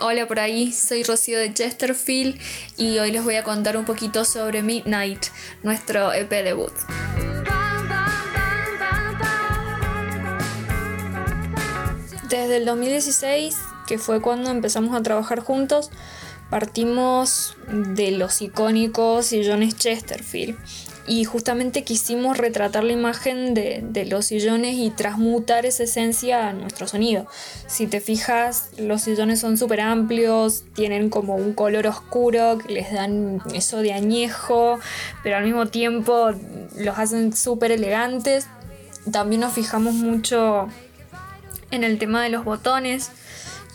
Hola por ahí, soy Rocío de Chesterfield y hoy les voy a contar un poquito sobre Midnight, nuestro EP debut. Desde el 2016, que fue cuando empezamos a trabajar juntos, partimos de los icónicos sillones Chesterfield y justamente quisimos retratar la imagen de, los sillones y transmutar esa esencia a nuestro sonido. Si te fijas, los sillones son súper amplios, tienen como un color oscuro que les dan eso de añejo, pero al mismo tiempo los hacen súper elegantes. También nos fijamos mucho en el tema de los botones,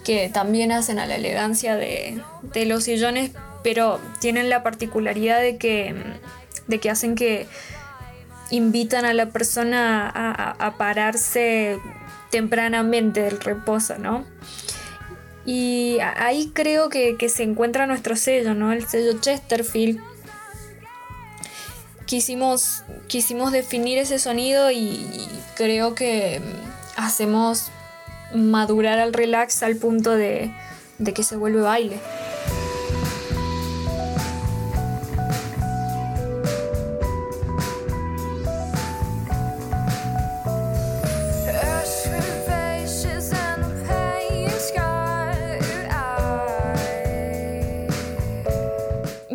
que también hacen a la elegancia de, de los sillones, pero tienen la particularidad de que de que hacen que invitan a la persona a, pararse tempranamente del reposo, ¿no? Y ahí creo que, se encuentra nuestro sello, ¿no? El sello Chesterfield. Quisimos, quisimos definir ese sonido y creo que hacemos madurar al relax al punto de, de que se vuelve baile.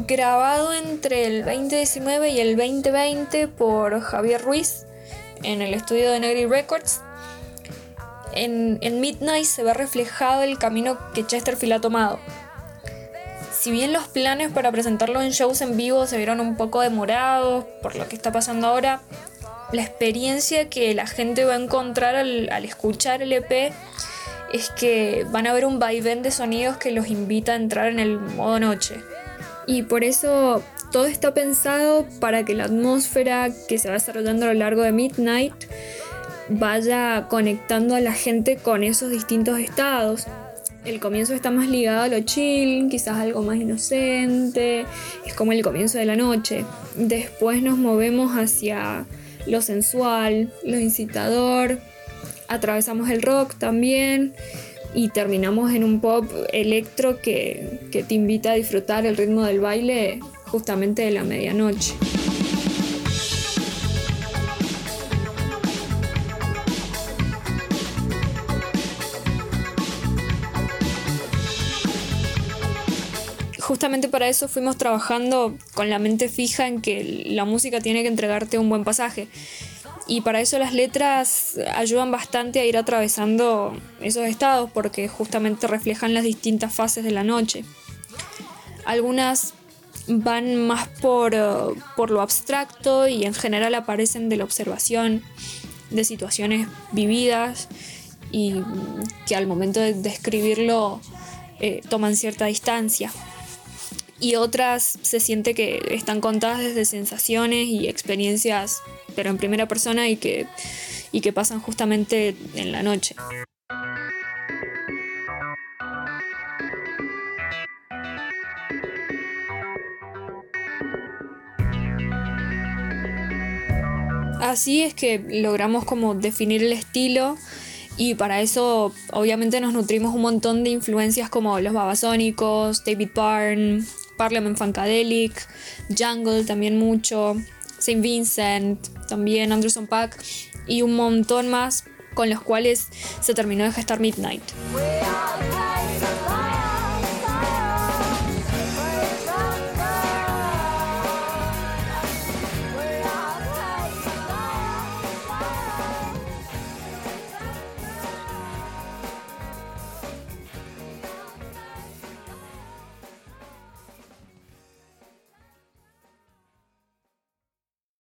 Grabado entre el 2019 y el 2020 por Javier Ruiz en el estudio de Negri Records. En, Midnight se ve reflejado el camino que Chesterfield ha tomado. Si bien los planes para presentarlo en shows en vivo se vieron un poco demorados por lo que está pasando ahora, la experiencia que la gente va a encontrar al, al escuchar el EP es que van a ver un vaivén de sonidos que los invita a entrar en el modo noche. Y por eso todo está pensado para que la atmósfera que se va desarrollando a lo largo de Midnight vaya conectando a la gente con esos distintos estados. El comienzo está más ligado a lo chill, quizás algo más inocente, es como el comienzo de la noche. Después nos movemos hacia lo sensual, lo incitador, atravesamos el rock también y terminamos en un pop electro que, que te invita a disfrutar el ritmo del baile justamente de la medianoche. justamente para eso fuimos trabajando con la mente fija en que la música tiene que entregarte un buen pasaje. Y para eso las letras ayudan bastante a ir atravesando esos estados porque justamente reflejan las distintas fases de la noche. Algunas van más por, eh, por lo abstracto y en general aparecen de la observación de situaciones vividas y que al momento de describirlo eh, toman cierta distancia y otras se siente que están contadas desde sensaciones y experiencias pero en primera persona y que, y que pasan justamente en la noche. Así es que logramos como definir el estilo y para eso obviamente nos nutrimos un montón de influencias como los babasónicos, David Byrne, Parliament Funkadelic, Jungle también mucho, Saint Vincent, también Anderson Pack y un montón más con los cuales se terminó de gestar Midnight.